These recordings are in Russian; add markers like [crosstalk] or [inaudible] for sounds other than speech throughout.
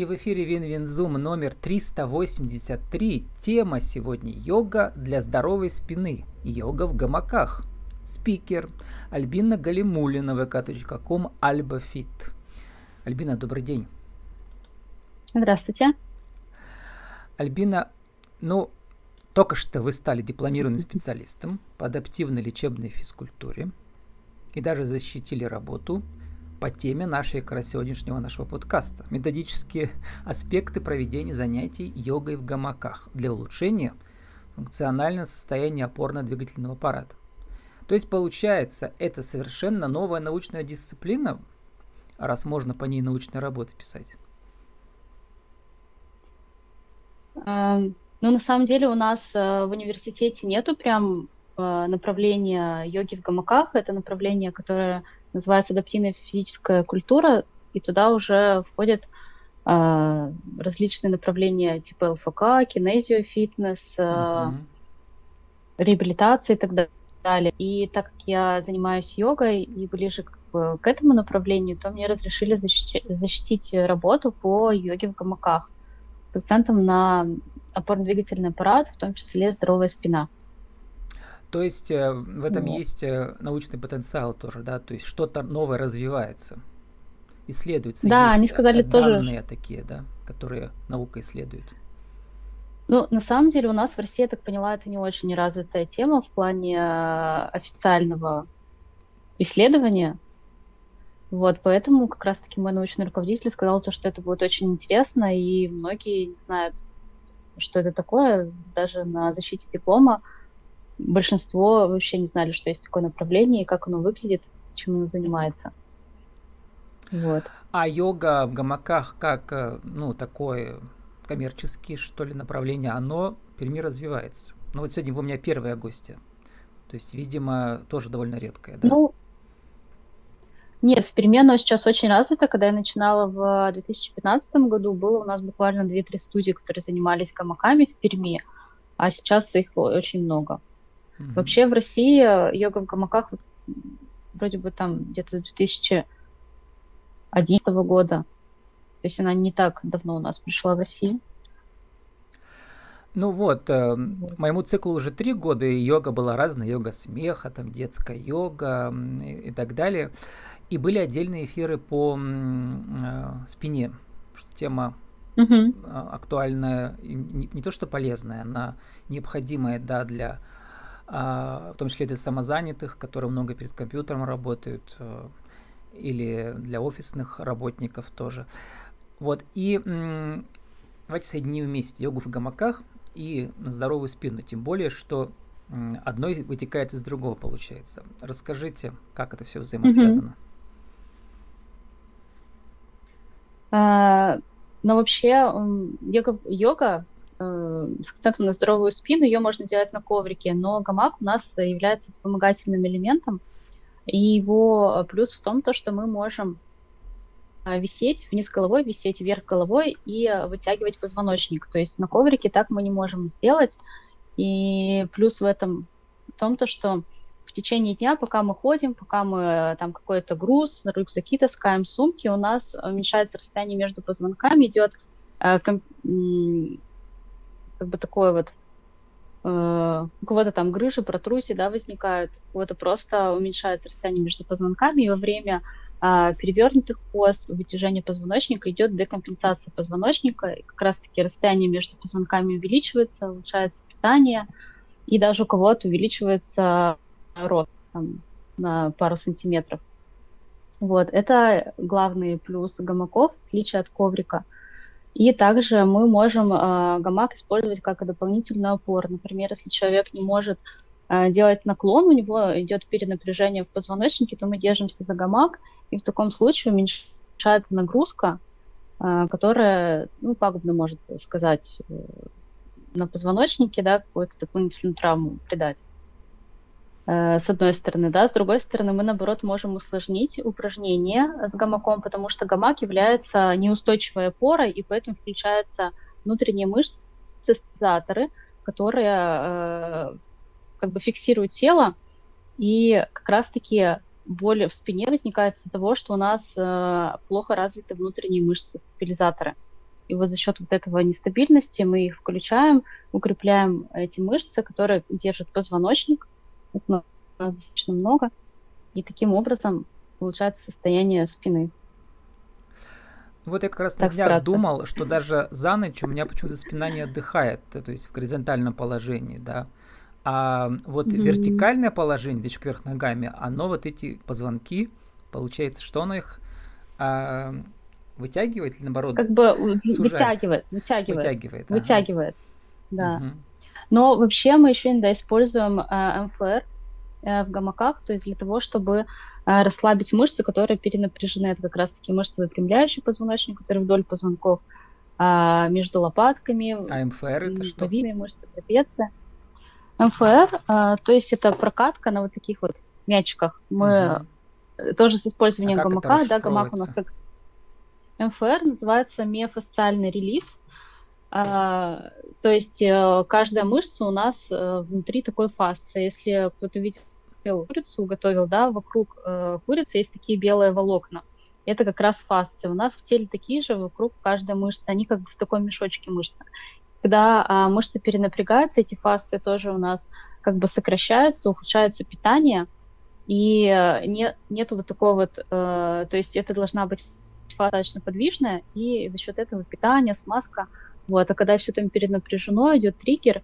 И в эфире WinWinZoom номер 383. Тема сегодня йога для здоровой спины. Йога в гамаках. Спикер Альбина Галимулина, vk.com, albafit. Альбина, добрый день. Здравствуйте. Альбина, ну, только что вы стали дипломированным специалистом по адаптивной лечебной физкультуре и даже защитили работу по теме нашей как раз сегодняшнего нашего подкаста. Методические аспекты проведения занятий йогой в гамаках для улучшения функционального состояния опорно-двигательного аппарата. То есть получается, это совершенно новая научная дисциплина, раз можно по ней научные работы писать. Ну, на самом деле у нас э, в университете нету прям э, направления йоги в гамаках. Это направление, которое называется адаптивная физическая культура, и туда уже входят э, различные направления типа ЛФК, кинезио, фитнес, uh-huh. реабилитация и так далее. И так как я занимаюсь йогой и ближе к, к этому направлению, то мне разрешили защитить, защитить работу по йоге в гамаках с акцентом на опорно-двигательный аппарат, в том числе здоровая спина. То есть э, в этом вот. есть э, научный потенциал тоже, да, то есть что-то новое развивается, исследуется. Да, они сказали данные тоже. такие, да, которые наука исследует. Ну, на самом деле у нас в России, я так поняла, это не очень развитая тема в плане э, официального исследования. Вот, поэтому как раз-таки мой научный руководитель сказал то, что это будет очень интересно, и многие не знают, что это такое, даже на защите диплома большинство вообще не знали, что есть такое направление, и как оно выглядит, чем оно занимается. Вот. А йога в гамаках как, э, ну, такое коммерческое, что ли, направление, оно в Перми развивается. Ну, вот сегодня вы у меня первая гостья. То есть, видимо, тоже довольно редкая, да? Ну, нет, в Перми оно сейчас очень развито. Когда я начинала в 2015 году, было у нас буквально 2-3 студии, которые занимались гамаками в Перми, а сейчас их очень много. Mm-hmm. Вообще в России э, йога в гамаках вроде бы там где-то с 2011 года. То есть она не так давно у нас пришла в Россию. Ну вот, э, моему циклу уже три года, и йога была разная, йога смеха, там детская йога и, и так далее. И были отдельные эфиры по э, спине, что тема угу. актуальная, не, не то что полезная, она необходимая да, для в том числе для самозанятых, которые много перед компьютером работают, э, или для офисных работников тоже. Вот, и давайте соединим вместе йогу в гамаках и на здоровую спину, тем более, что одно вытекает из другого, получается. Расскажите, как это все взаимосвязано. А, ну, вообще, йога, йога с акцентом на здоровую спину, ее можно делать на коврике, но гамак у нас является вспомогательным элементом, и его плюс в том, то, что мы можем э, висеть вниз головой, висеть вверх головой и вытягивать позвоночник. То есть на коврике так мы не можем сделать. И плюс в этом в том, то, что в течение дня, пока мы ходим, пока мы э, там какой-то груз, рюкзаки таскаем, сумки, у нас уменьшается расстояние между позвонками, идет как бы такое вот э, у кого-то там грыжи, протрузии, да, возникают, у кого-то просто уменьшается расстояние между позвонками, и во время э, перевернутых поз, вытяжения позвоночника идет декомпенсация позвоночника, и как раз-таки расстояние между позвонками увеличивается, улучшается питание, и даже у кого-то увеличивается рост там, на пару сантиметров. Вот, это главный плюс гамаков, в отличие от коврика – и также мы можем э, гамак использовать как дополнительную опору. Например, если человек не может э, делать наклон, у него идет перенапряжение в позвоночнике, то мы держимся за гамак, и в таком случае уменьшается нагрузка, э, которая, ну, пагубно может сказать э, на позвоночнике, да, какую-то дополнительную травму придать. Э, с одной стороны, да, с другой стороны, мы, наоборот, можем усложнить упражнение с гамаком, потому что гамак является неустойчивой опорой, и поэтому включаются внутренние мышцы, стабилизаторы, которые э, как бы фиксируют тело, и как раз-таки боль в спине возникает из-за того, что у нас э, плохо развиты внутренние мышцы, стабилизаторы. И вот за счет вот этого нестабильности мы их включаем, укрепляем эти мышцы, которые держат позвоночник. Это достаточно много. И таким образом улучшается состояние спины. Вот я как раз так на днях вкратце. думал, что даже за ночь у меня почему-то спина не отдыхает, то есть в горизонтальном положении, да. А вот mm-hmm. вертикальное положение, еще кверх ногами, оно вот эти позвонки, получается, что оно их а, вытягивает или наоборот? Как бы вытягивает, вытягивает. Вытягивает, ага. вытягивает да. Угу. Но вообще мы еще иногда используем э, МФР э, в гамаках, то есть для того, чтобы э, расслабить мышцы, которые перенапряжены. Это как раз-таки мышцы выпрямляющие позвоночник, которые вдоль позвонков, э, между лопатками. А МФР это что? мышцы трапеции. МФР, э, то есть это прокатка на вот таких вот мячиках. Мы угу. тоже с использованием а гамака, да, гамак у нас как МФР называется миофасциальный релиз. А, то есть э, каждая мышца у нас э, внутри такой фасции. Если кто-то видел курицу, готовил, да, вокруг э, курицы есть такие белые волокна. Это как раз фасция. У нас в теле такие же вокруг каждой мышцы. Они как бы в таком мешочке мышцы. Когда а, мышцы перенапрягаются, эти фасции тоже у нас как бы сокращаются, ухудшается питание, и не, нету вот такого вот, э, то есть это должна быть достаточно подвижная, и за счет этого питание, смазка. Вот. А когда все там перенапряжено, идет триггер,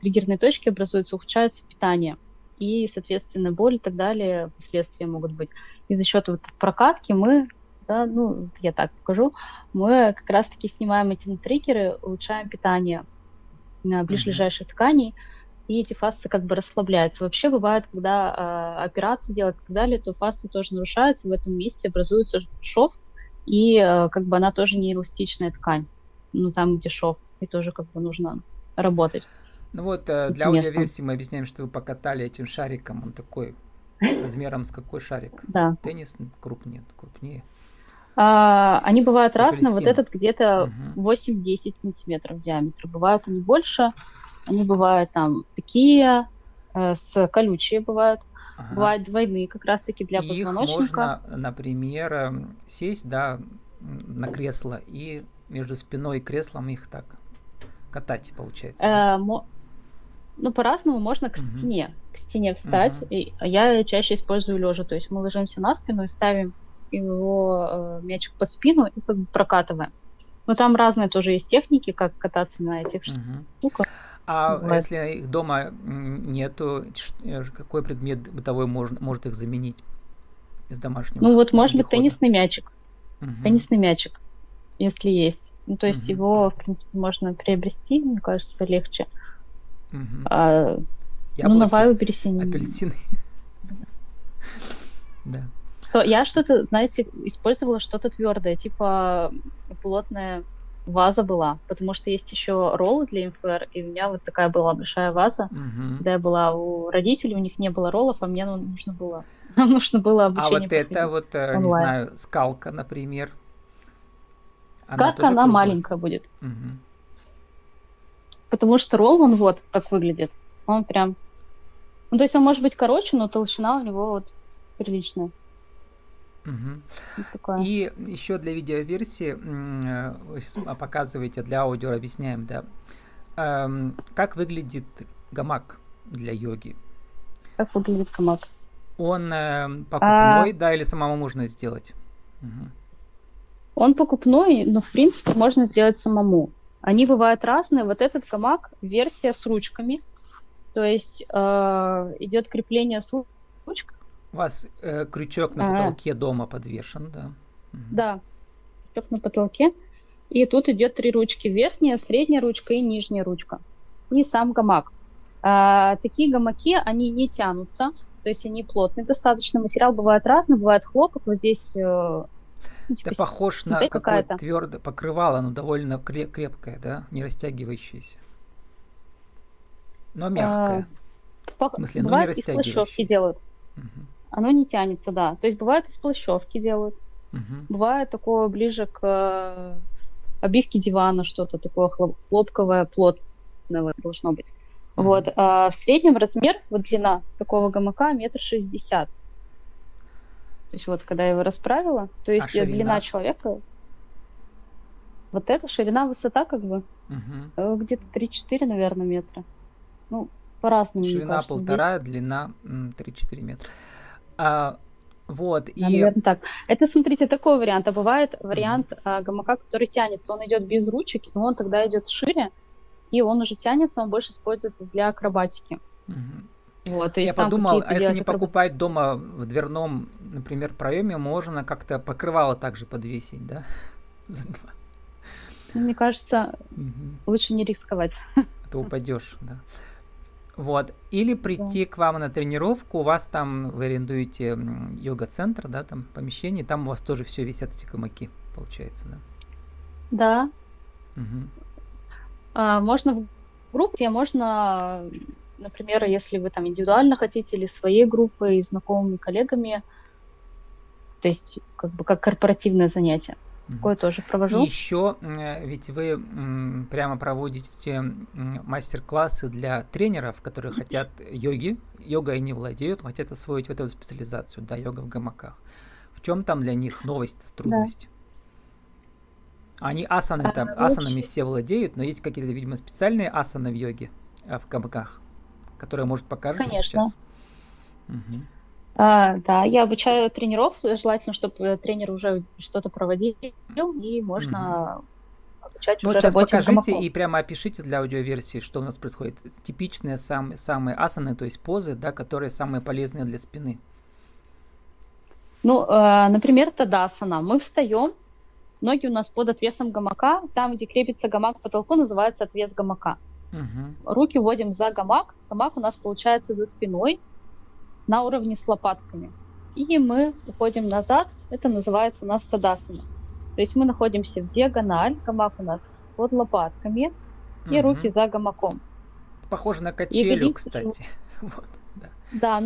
триггерные точки образуются, ухудшается питание. И, соответственно, боль и так далее, последствия могут быть. И за счет вот прокатки мы, да, ну, я так покажу, мы как раз-таки снимаем эти триггеры, улучшаем питание на ближайших mm-hmm. тканей, и эти фасции как бы расслабляются. Вообще бывает, когда э, операцию делают и так далее, то фасции тоже нарушаются, в этом месте образуется шов, и э, как бы она тоже не эластичная ткань, ну там, где шов, и тоже как бы нужно работать. Ну вот, э, для аудиоверсии мы объясняем, что вы покатали этим шариком, он такой размером с какой шарик? Да. Теннис крупнее, крупнее. А, они бывают разные, вот этот где-то угу. 8-10 сантиметров диаметра. Бывают они больше, они бывают там такие, э, с колючие бывают. Ага. Бывают двойные как раз-таки для и позвоночника. Их можно, например, эм, сесть, да, на кресло и между спиной и креслом их так катать, получается. Э, мо... Ну, по-разному можно к угу. стене, к стене встать. Угу. И я чаще использую лежа, то есть мы ложимся на спину и ставим его э, мячик под спину и как бы прокатываем. Но там разные тоже есть техники, как кататься на этих угу. штуках. А вот. если их дома нету, э, какой предмет бытовой может, может их заменить из домашнего? Ну вот, может быть, теннисный мячик. Угу. Теннисный мячик, если есть. Ну, то есть угу. его, в принципе, можно приобрести, мне кажется, легче. Угу. А, ну, на Вайлберрисе... Апельсины. [laughs] Да. Я что-то, знаете, использовала что-то твердое, типа плотное ваза была, потому что есть еще роллы для МФР, и у меня вот такая была большая ваза, угу. когда я была у родителей, у них не было роллов, а мне ну, нужно было, нам [laughs] нужно было обучение. А вот это вот, э, онлайн. не знаю, скалка, например. Она скалка, она круглая. маленькая будет. Угу. Потому что ролл, он вот как выглядит. Он прям... Ну, то есть он может быть короче, но толщина у него вот приличная. Угу. И еще для видеоверсии э, вы показываете, для аудио объясняем, да. Эм, как выглядит гамак для йоги? Как выглядит гамак? Он э, покупной, а... да, или самому можно сделать? Угу. Он покупной, но в принципе можно сделать самому. Они бывают разные. Вот этот гамак версия с ручками, то есть э, идет крепление с ручкой у вас э, крючок на потолке дома подвешен, да? Да, крючок на потолке. И тут идет три ручки. Верхняя, средняя ручка и нижняя ручка. И сам гамак. А, такие гамаки, они не тянутся, то есть они плотные достаточно. Материал бывает разный, бывает хлопок. Вот здесь э, ну, типа, Это похож на какое-то твердое покрывало, но довольно крепкое, да, не растягивающееся. Но мягкое. А, в смысле, ну не растягивающееся. делают. Угу оно не тянется, да. То есть бывает из плащевки делают, угу. бывает такое ближе к э, обивке дивана, что-то такое хлопковое, плотное должно быть. Угу. Вот. А в среднем размер, вот длина такого гамака метр шестьдесят. То есть вот, когда я его расправила, то есть а длина человека Вот эта ширина, высота как бы Мгм. где-то 3-4, наверное, метра. Ну, по-разному, Ширина кажется, здесь. полтора, длина м, 3-4 метра. А, вот, Да, и... наверное, так. Это, смотрите, такой вариант. А бывает вариант а, гамака, который тянется. Он идет без ручек, и он тогда идет шире, и он уже тянется, он больше используется для акробатики. Мгм. Вот, Я подумал, а если не акроб- покупать дома в дверном, например, проеме, можно как-то покрывало также подвесить, да? [laughs] За два. Ну, Мне кажется, Мгм. лучше не рисковать. А то упадешь, да. Вот. Или прийти к вам на тренировку, у вас там, вы арендуете йога-центр, да, там помещение, там у вас тоже все висят эти гамаки, получается, да? Да, Мгм. А, можно в группе, можно, например, если вы там индивидуально хотите или своей группой, знакомыми коллегами, то есть как бы как корпоративное занятие. Такое тоже И провожу. еще, ведь вы прямо проводите мастер-классы для тренеров, которые хотят йоги, йогой не владеют, хотят освоить вот эту специализацию, да, йога в гамаках. В чем там для них новость, трудность? Они асаны А, там, ну, асанами все владеют, но есть какие-то, видимо, специальные асаны в йоге, а, в гамаках, которые, может, покажете Конечно. сейчас? А, да, я обучаю тренеров, желательно, чтобы тренер уже что-то проводил, и можно обучать Ну, уже вот сейчас покажите и прямо опишите для аудиоверсии, что у нас происходит. Типичные самые, самые асаны, то есть позы, да, которые самые полезные для спины. Ну, э, например, тадасана. Мы встаем, ноги у нас под отвесом гамака, там, где крепится гамак к потолку, называется отвес гамака. Мгм. Руки вводим за гамак, гамак у нас получается за спиной на уровне с лопатками. И мы уходим назад, это называется у нас тадасана. То есть мы находимся в диагональ, гамак у нас под лопатками, и Мгм. руки за гамаком. Похоже на качелю, ягодицы кстати. [laughs] Вот, да. Да,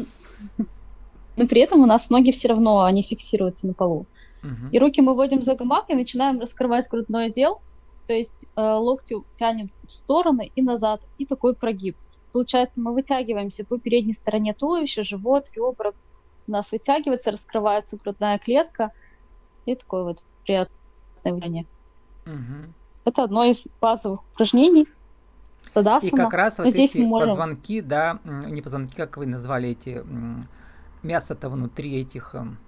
но при этом у нас ноги все равно, они фиксируются на полу. И руки мы вводим за гамак и начинаем раскрывать грудной отдел, то есть э, локти тянем в стороны и назад, и такой прогиб. Получается, мы вытягиваемся по передней стороне туловища, живот, ребра у нас вытягивается, раскрывается грудная клетка, и такое вот приятное явление. Мгм. Это одно из базовых упражнений. И Тадасана. как раз Но вот здесь эти можем- позвонки, да, не позвонки, как вы назвали эти, мясо-то внутри этих эм,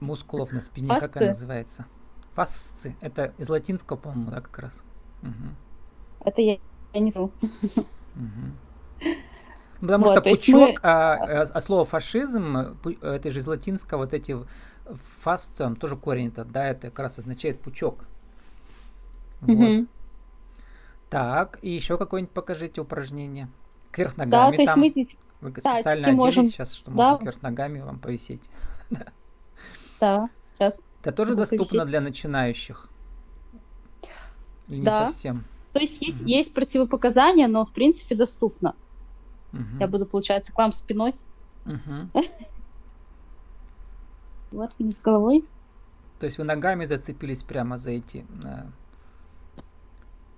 мускулов на спине, как Фасцы. она называется? Фасцы. Это из латинского, по-моему, да, как раз. Мгм. Это я, я не знаю. Ну, Потому Вот, что то есть мы- пучок, а, а, а слово фашизм, э, это же из латинского, вот эти фаст, там тоже корень этот, да, это как раз означает пучок. Вот. Мгм. Так, и еще какое-нибудь покажите упражнение. Кверх Да, ногами то есть там. мы здесь, Вы да, специально теперь одели можем- сейчас, что да. можно кверх ногами вам повисеть. [laughs] да, сейчас. Это тоже доступно для начинающих? Или не Да. совсем? То есть есть, Мгм. есть противопоказания, но в принципе доступно. Мгм. Я буду, получается, к вам спиной, Мгм. [laughs] вот вниз головой. То есть вы ногами зацепились прямо за эти... э,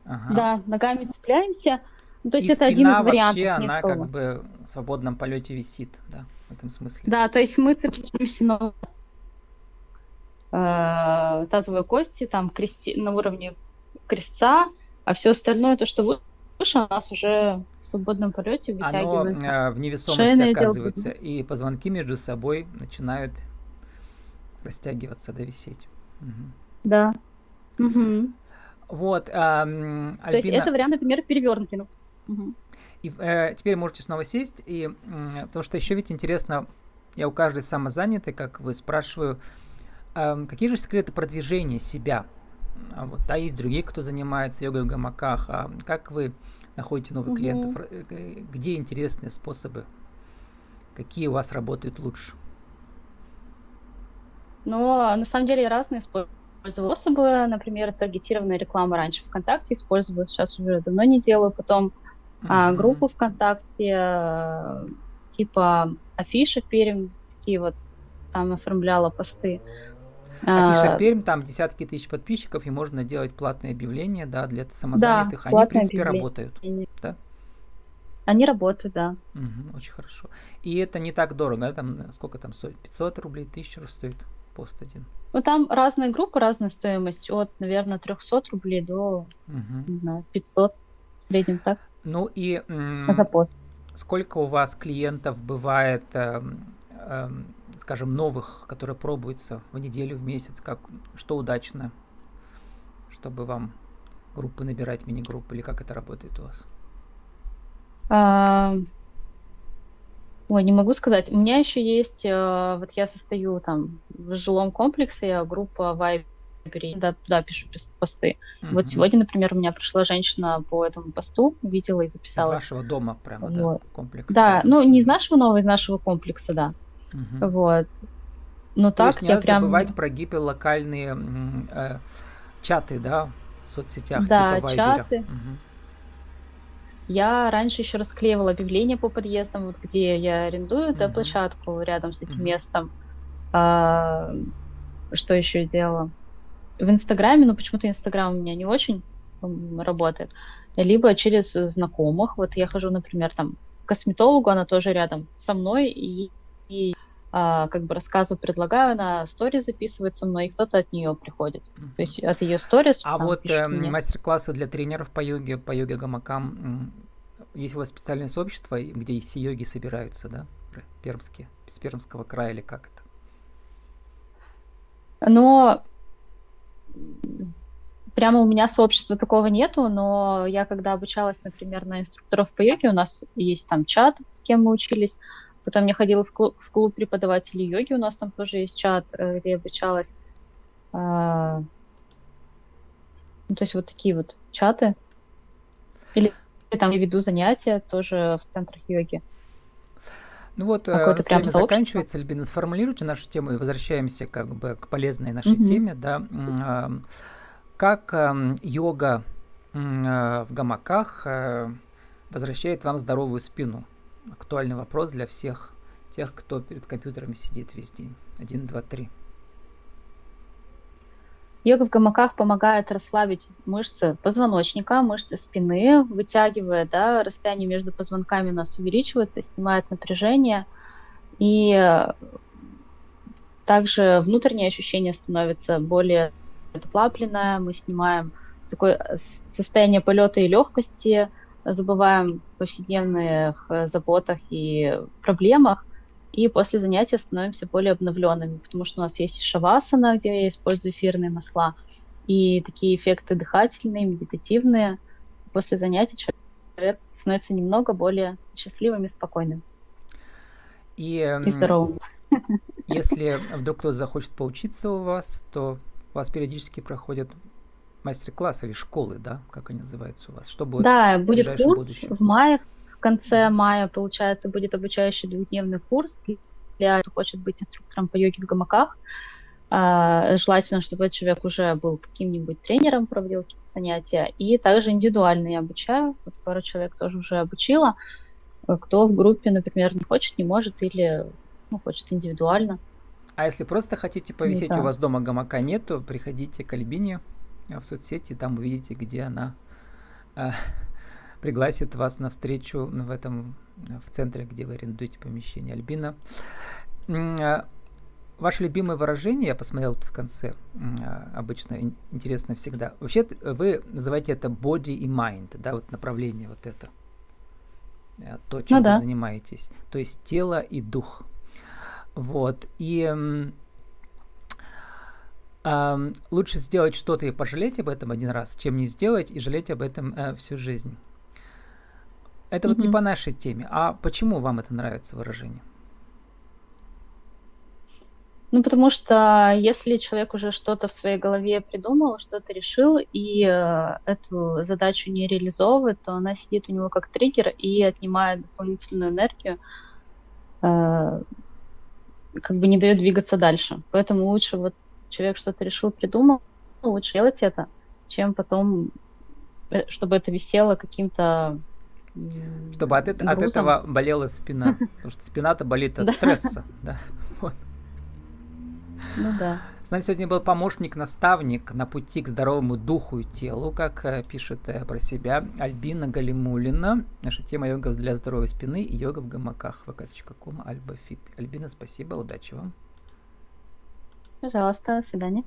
Ага. Да, ногами цепляемся. Ну, то есть И это один из вариантов. вообще, она как бы в свободном полете висит, да, в этом смысле. Да, то есть мы цепляемся на э, тазовые кости, там крести... на уровне крестца, а все остальное, то, что выше, у нас уже в свободном полете Оно вытягивается. э, в невесомости Шейное оказывается, и позвонки между собой начинают растягиваться, да, висеть. Мгм. Да. Мгм. Вот, а, м, То есть Альбина, это вариант, например, перевернутый. Ну, мгм. и, э, теперь можете снова сесть, и, м, потому что еще ведь интересно, я у каждой самозанятой, как вы спрашиваю, ам, какие же секреты продвижения себя? А вот, а есть другие, кто занимается йогой в гамаках, а как вы находите новых Мгм. клиентов, э, где интересные способы, какие у вас работают лучше? Но на самом деле разные способы, например, таргетированная реклама раньше ВКонтакте использовала, сейчас уже давно не делаю, потом а, Мгм. группу ВКонтакте, э, типа афиши Пермь, такие вот, там оформляла посты. Афиша А, Пермь, там десятки тысяч подписчиков, и можно делать платные объявления, да, для самозанятых. Они, в принципе, работают. Да? Они работают, да. Мгм, очень хорошо. И это не так дорого, да, там э, сколько там стоит? 500 рублей, 1000 стоит пост один. Ну, там разные группы, разная стоимость. От, наверное, 300 рублей до, Мгм. не знаю, 500 в среднем, так? Ну и За пост. сколько у вас клиентов бывает, эм, эм, скажем, новых, которые пробуются в неделю, в месяц, как, что удачно, чтобы вам группы набирать, мини-группы, или как это работает у вас? А, Ой, не могу сказать. У меня еще есть, э, вот я состою там в жилом комплексе, я группа Вайбере, да, туда пишу пос- посты. Вот Мгм. сегодня, например, у меня пришла женщина по этому посту, видела и Из записалась. вашего дома прямо, да, Вот. комплекс. Да, ну не из нашего нового, из нашего комплекса, да. Мгм. Вот. Но То так есть не я надо прям... забывать про гиперлокальные э, чаты, да, в соцсетях, Да, типа Вайбера. чаты. Мгм. Я раньше еще расклеивала объявления по подъездам, вот где я арендую да, Мгм. площадку рядом с этим Мгм. местом. А, что еще делала? В Инстаграме, но почему-то Инстаграм у меня не очень работает. Либо через знакомых. Вот я хожу, например, там к косметологу, она тоже рядом со мной, и, и, а, как бы рассказываю, предлагаю, она стори записывает со мной, и кто-то от нее приходит. Мгм. То есть от ее сторис А вот э, мастер-классы для тренеров по йоге, по йоге гамакам, есть у вас специальное сообщество, где все йоги собираются, да? Пермские, с Пермского края или как это? Но прямо у меня сообщества такого нету, но я когда обучалась, например, на инструкторов по йоге, у нас есть там чат, с кем мы учились. Потом я ходила в клуб, в клуб преподавателей йоги, у нас там тоже есть чат, э, где я обучалась. А, ну, то есть вот такие вот чаты. Или там я веду занятия тоже в центрах йоги. Ну вот, э, Какое-то прям заканчивается, Альбина, сформулируйте нашу тему и возвращаемся как бы к полезной нашей Мгм. теме, да. М, ам, Как ам, йога а, в гамаках э, возвращает вам здоровую спину? Актуальный вопрос для всех тех, кто перед компьютерами сидит весь день. Один, два, три. Йога в гамаках помогает расслабить мышцы позвоночника, мышцы спины, вытягивая, да, расстояние между позвонками у нас увеличивается, снимает напряжение, и э, также внутреннее ощущение становится более расслабленное, мы снимаем такое состояние полета и легкости, забываем о повседневных э, заботах и проблемах, и после занятия становимся более обновленными, потому что у нас есть шавасана, где я использую эфирные масла, и такие эффекты дыхательные, медитативные. После занятий человек становится немного более счастливым и спокойным И и м, здоровым. если вдруг кто-то захочет поучиться у вас, то у вас периодически проходят мастер-классы или школы, да, как они называются у вас? Что будет Да, будет курс будущем? в мае, в конце мая, получается, будет обучающий двухдневный курс для кто хочет быть инструктором по йоге в гамаках. А, Желательно, чтобы этот человек уже был каким-нибудь тренером, проводил какие-то занятия. И также индивидуально я обучаю. Вот пару человек тоже уже обучила. Кто в группе, например, не хочет, не может или ну, хочет индивидуально. А если просто хотите повисеть, да. у вас дома гамака нету, приходите к Альбине в соцсети, там увидите, где она э, [laughs] пригласит вас на встречу в этом э, в центре, где вы арендуете помещение. Альбина, э, ваше любимое выражение, я посмотрел тут в конце, э, обычно ин- интересно всегда. Вообще т- вы называете это body и mind, да, вот направление вот это, э, то, чем вы да. занимаетесь, то есть тело и дух. Вот. И лучше сделать что-то и пожалеть об этом один раз, чем не сделать и жалеть об этом э, всю жизнь. Это вот не по нашей теме. А почему вам это нравится выражение? Ну, потому что если человек уже что-то в своей голове придумал, что-то решил, и э, эту задачу не реализовывает, то она сидит у него как триггер и отнимает дополнительную энергию, э, как бы не дает двигаться дальше. Поэтому лучше вот человек что-то решил, придумал, ну, лучше делать это, чем потом, э, чтобы это висело каким-то Чтобы от, это- от этого болела спина. [laughs] Потому что спина-то болит от стресса. Да. [laughs] Вот. Ну да. С нами сегодня был помощник-наставник на пути к здоровому духу и телу, как э, пишет э, про себя Альбина Галимулина. Наша тема йога для здоровой спины и йога в гамаках. vk.com Альбафит. Альбина, спасибо, удачи вам. Пожалуйста, до свидания.